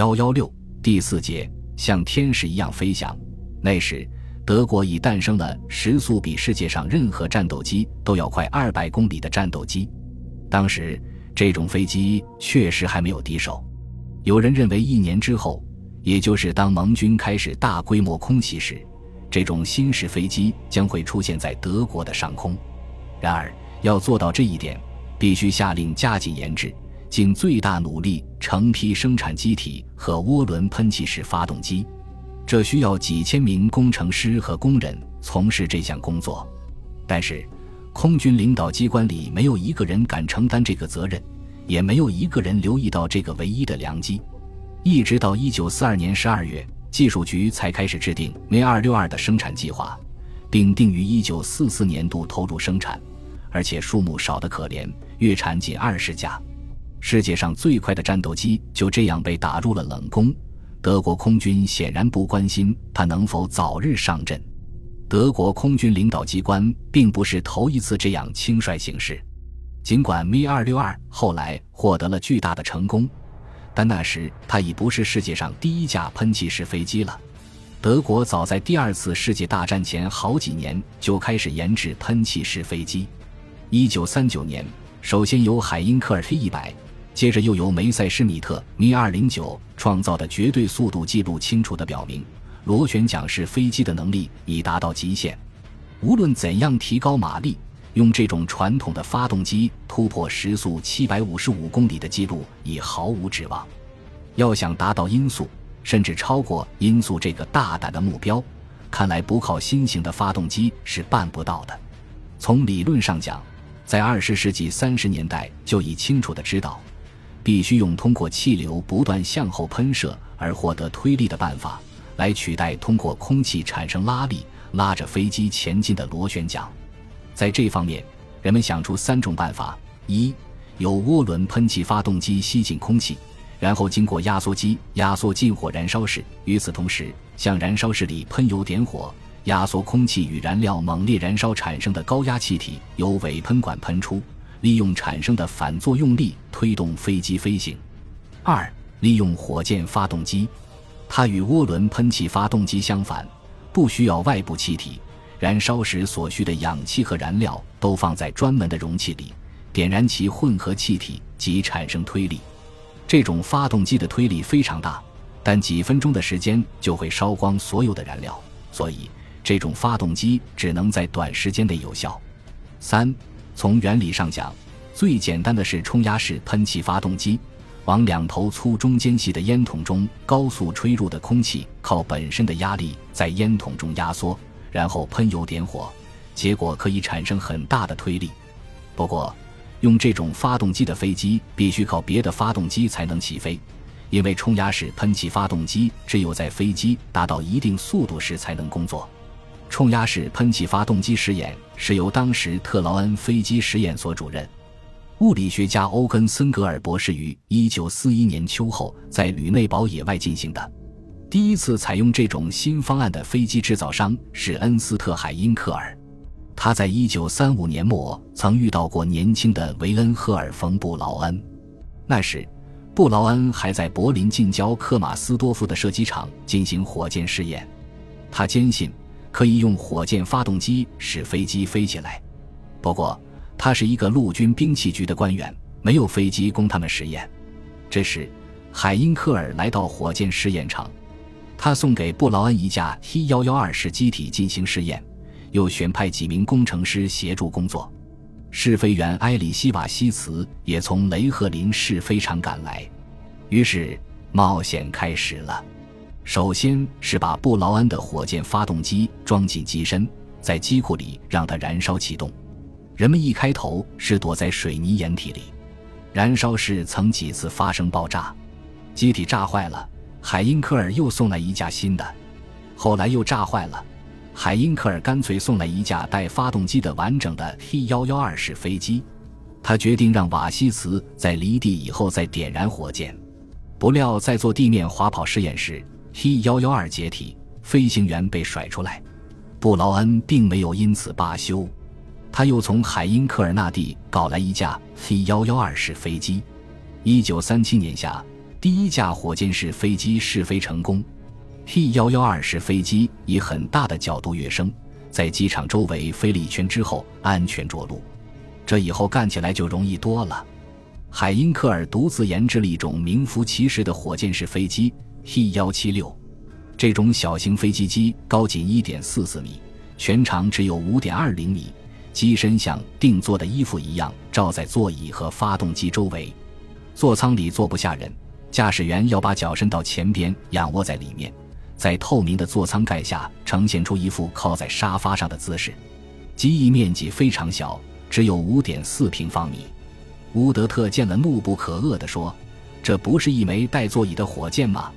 幺幺六第四节，像天使一样飞翔。那时，德国已诞生了时速比世界上任何战斗机都要快二百公里的战斗机。当时，这种飞机确实还没有敌手。有人认为，一年之后，也就是当盟军开始大规模空袭时，这种新式飞机将会出现在德国的上空。然而，要做到这一点，必须下令加紧研制，尽最大努力成批生产机体和涡轮喷气式发动机。这需要几千名工程师和工人从事这项工作。但是，空军领导机关里没有一个人敢承担这个责任，也没有一个人留意到这个唯一的良机。一直到一九四二年十二月。技术局才开始制定 V 二六二的生产计划，并定于一九四四年度投入生产，而且数目少得可怜，月产仅二十架。世界上最快的战斗机就这样被打入了冷宫。德国空军显然不关心它能否早日上阵。德国空军领导机关并不是头一次这样轻率行事，尽管 M 二六二后来获得了巨大的成功。但那时，它已不是世界上第一架喷气式飞机了。德国早在第二次世界大战前好几年就开始研制喷气式飞机。一九三九年，首先由海因克尔 T 一百，接着又由梅塞施米特 Mi 二零九创造的绝对速度记录，清楚地表明，螺旋桨式飞机的能力已达到极限。无论怎样提高马力。用这种传统的发动机突破时速七百五十五公里的记录已毫无指望。要想达到音速，甚至超过音速这个大胆的目标，看来不靠新型的发动机是办不到的。从理论上讲，在二十世纪三十年代就已清楚的知道，必须用通过气流不断向后喷射而获得推力的办法，来取代通过空气产生拉力拉着飞机前进的螺旋桨。在这方面，人们想出三种办法：一，由涡轮喷气发动机吸进空气，然后经过压缩机压缩进火燃烧室；与此同时，向燃烧室里喷油点火，压缩空气与燃料猛烈燃烧产生的高压气体由尾喷管喷出，利用产生的反作用力推动飞机飞行；二，利用火箭发动机，它与涡轮喷气发动机相反，不需要外部气体。燃烧时所需的氧气和燃料都放在专门的容器里，点燃其混合气体即产生推力。这种发动机的推力非常大，但几分钟的时间就会烧光所有的燃料，所以这种发动机只能在短时间内有效。三，从原理上讲，最简单的是冲压式喷气发动机，往两头粗中间细的烟筒中高速吹入的空气靠本身的压力在烟筒中压缩。然后喷油点火，结果可以产生很大的推力。不过，用这种发动机的飞机必须靠别的发动机才能起飞，因为冲压式喷气发动机只有在飞机达到一定速度时才能工作。冲压式喷气发动机实验是由当时特劳恩飞机实验所主任、物理学家欧根森格尔博士于1941年秋后在吕内堡野外进行的。第一次采用这种新方案的飞机制造商是恩斯特·海因克尔，他在一九三五年末曾遇到过年轻的维恩·赫尔冯·布劳恩。那时，布劳恩还在柏林近郊克马斯多夫的射击场进行火箭试验。他坚信可以用火箭发动机使飞机飞起来。不过，他是一个陆军兵器局的官员，没有飞机供他们实验。这时，海因克尔来到火箭试验场。他送给布劳恩一架 T 幺幺二式机体进行试验，又选派几名工程师协助工作。试飞员埃里希瓦西茨也从雷赫林试飞场赶来。于是冒险开始了。首先是把布劳恩的火箭发动机装进机身，在机库里让它燃烧启动。人们一开头是躲在水泥掩体里。燃烧室曾几次发生爆炸，机体炸坏了。海因克尔又送来一架新的，后来又炸坏了。海因克尔干脆送来一架带发动机的完整的 T 幺幺二式飞机。他决定让瓦西茨在离地以后再点燃火箭。不料在做地面滑跑试验时，T 幺幺二解体，飞行员被甩出来。布劳恩并没有因此罢休，他又从海因克尔那地搞来一架 T 幺幺二式飞机。一九三七年夏。第一架火箭式飞机试飞成功。T 幺幺二式飞机以很大的角度跃升，在机场周围飞了一圈之后安全着陆。这以后干起来就容易多了。海因克尔独自研制了一种名副其实的火箭式飞机 T 幺七六。这种小型飞机机高仅一点四四米，全长只有五点二零米，机身像定做的衣服一样罩在座椅和发动机周围。座舱里坐不下人，驾驶员要把脚伸到前边，仰卧在里面。在透明的座舱盖下，呈现出一副靠在沙发上的姿势。机翼面积非常小，只有五点四平方米。乌德特见了，怒不可遏地说：“这不是一枚带座椅的火箭吗？”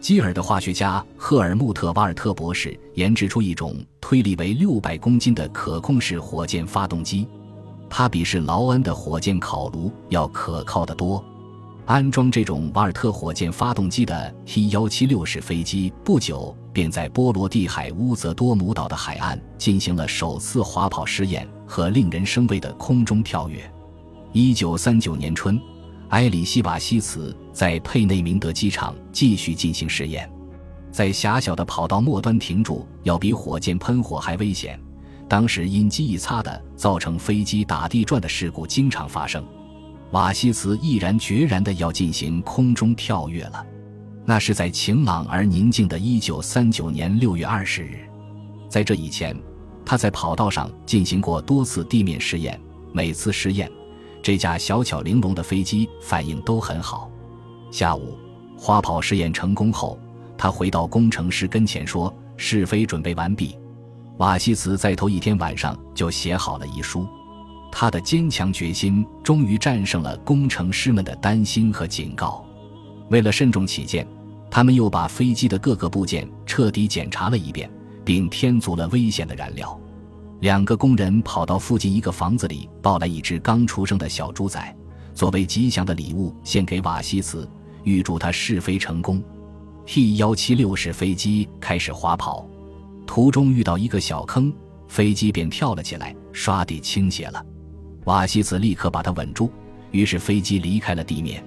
基尔的化学家赫尔穆特·瓦尔特博士研制出一种推力为六百公斤的可控式火箭发动机，它比是劳恩的火箭烤炉要可靠得多。安装这种瓦尔特火箭发动机的 T 幺七六式飞机不久便在波罗的海乌泽多姆岛的海岸进行了首次滑跑试验和令人生畏的空中跳跃。一九三九年春，埃里希瓦西茨在佩内明德机场继续进行试验，在狭小的跑道末端停住，要比火箭喷火还危险。当时因机翼擦的，造成飞机打地转的事故经常发生。瓦西茨毅然决然地要进行空中跳跃了，那是在晴朗而宁静的1939年6月20日。在这以前，他在跑道上进行过多次地面试验，每次试验，这架小巧玲珑的飞机反应都很好。下午，花炮试验成功后，他回到工程师跟前说：“试飞准备完毕。”瓦西茨在头一天晚上就写好了遗书。他的坚强决心终于战胜了工程师们的担心和警告。为了慎重起见，他们又把飞机的各个部件彻底检查了一遍，并添足了危险的燃料。两个工人跑到附近一个房子里，抱来一只刚出生的小猪仔，作为吉祥的礼物献给瓦西茨，预祝他试飞成功。T 幺七六式飞机开始滑跑，途中遇到一个小坑，飞机便跳了起来，唰地倾斜了。瓦西茨立刻把它稳住，于是飞机离开了地面。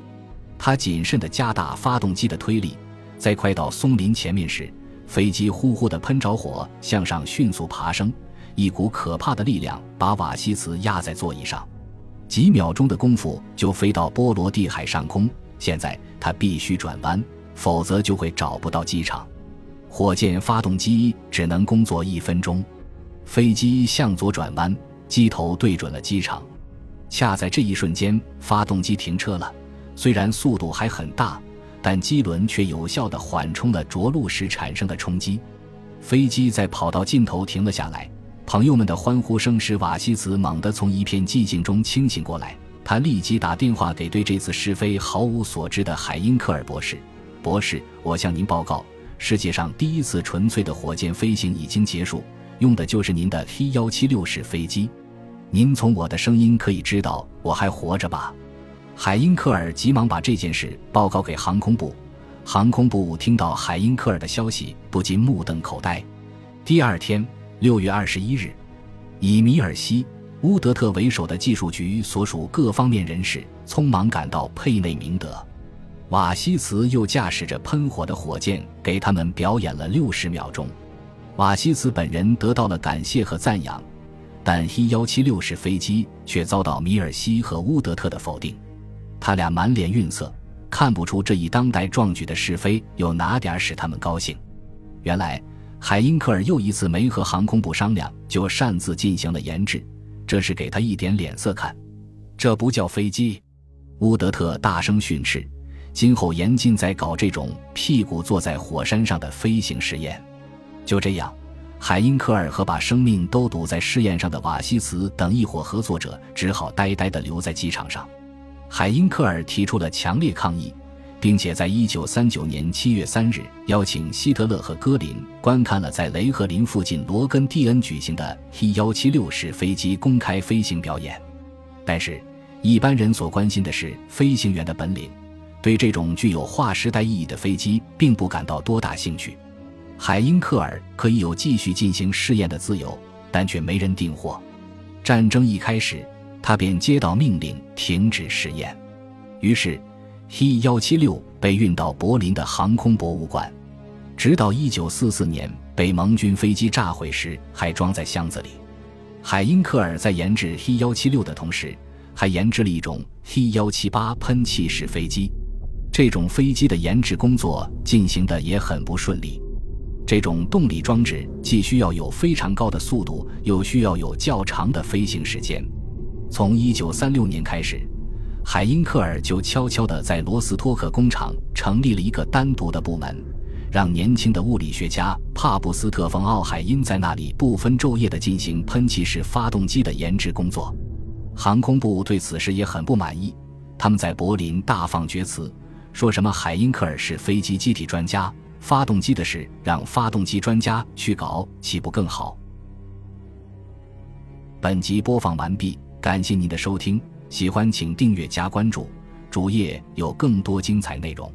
他谨慎地加大发动机的推力，在快到松林前面时，飞机呼呼地喷着火，向上迅速爬升。一股可怕的力量把瓦西茨压在座椅上，几秒钟的功夫就飞到波罗的海上空。现在他必须转弯，否则就会找不到机场。火箭发动机只能工作一分钟。飞机向左转弯。机头对准了机场，恰在这一瞬间，发动机停车了。虽然速度还很大，但机轮却有效地缓冲了着陆时产生的冲击。飞机在跑道尽头停了下来，朋友们的欢呼声使瓦西茨猛地从一片寂静中清醒过来。他立即打电话给对这次试飞毫无所知的海因克尔博士：“博士，我向您报告，世界上第一次纯粹的火箭飞行已经结束，用的就是您的 T 幺七六式飞机。”您从我的声音可以知道我还活着吧？海因克尔急忙把这件事报告给航空部。航空部听到海因克尔的消息，不禁目瞪口呆。第二天，六月二十一日，以米尔西·乌德特为首的技术局所属各方面人士匆忙赶到佩内明德。瓦西茨又驾驶着喷火的火箭给他们表演了六十秒钟。瓦西茨本人得到了感谢和赞扬。但 He 幺七六式飞机却遭到米尔西和乌德特的否定，他俩满脸愠色，看不出这一当代壮举的是非有哪点使他们高兴。原来海因克尔又一次没和航空部商量，就擅自进行了研制，这是给他一点脸色看。这不叫飞机！乌德特大声训斥：“今后严禁再搞这种屁股坐在火山上的飞行实验。”就这样。海因克尔和把生命都赌在试验上的瓦西茨等一伙合作者只好呆呆地留在机场上。海因克尔提出了强烈抗议，并且在1939年7月3日邀请希特勒和戈林观看了在雷赫林附近罗根蒂恩举行的 T-176 式飞机公开飞行表演。但是，一般人所关心的是飞行员的本领，对这种具有划时代意义的飞机并不感到多大兴趣。海因克尔可以有继续进行试验的自由，但却没人订货。战争一开始，他便接到命令停止试验。于是 He 幺七六被运到柏林的航空博物馆，直到一九四四年被盟军飞机炸毁时还装在箱子里。海因克尔在研制 He 幺七六的同时，还研制了一种 He 幺七八喷气式飞机。这种飞机的研制工作进行的也很不顺利。这种动力装置既需要有非常高的速度，又需要有较长的飞行时间。从1936年开始，海因克尔就悄悄地在罗斯托克工厂成立了一个单独的部门，让年轻的物理学家帕布斯特·冯·奥海因在那里不分昼夜地进行喷气式发动机的研制工作。航空部对此事也很不满意，他们在柏林大放厥词。说什么？海因克尔是飞机机体专家，发动机的事让发动机专家去搞，岂不更好？本集播放完毕，感谢您的收听，喜欢请订阅加关注，主页有更多精彩内容。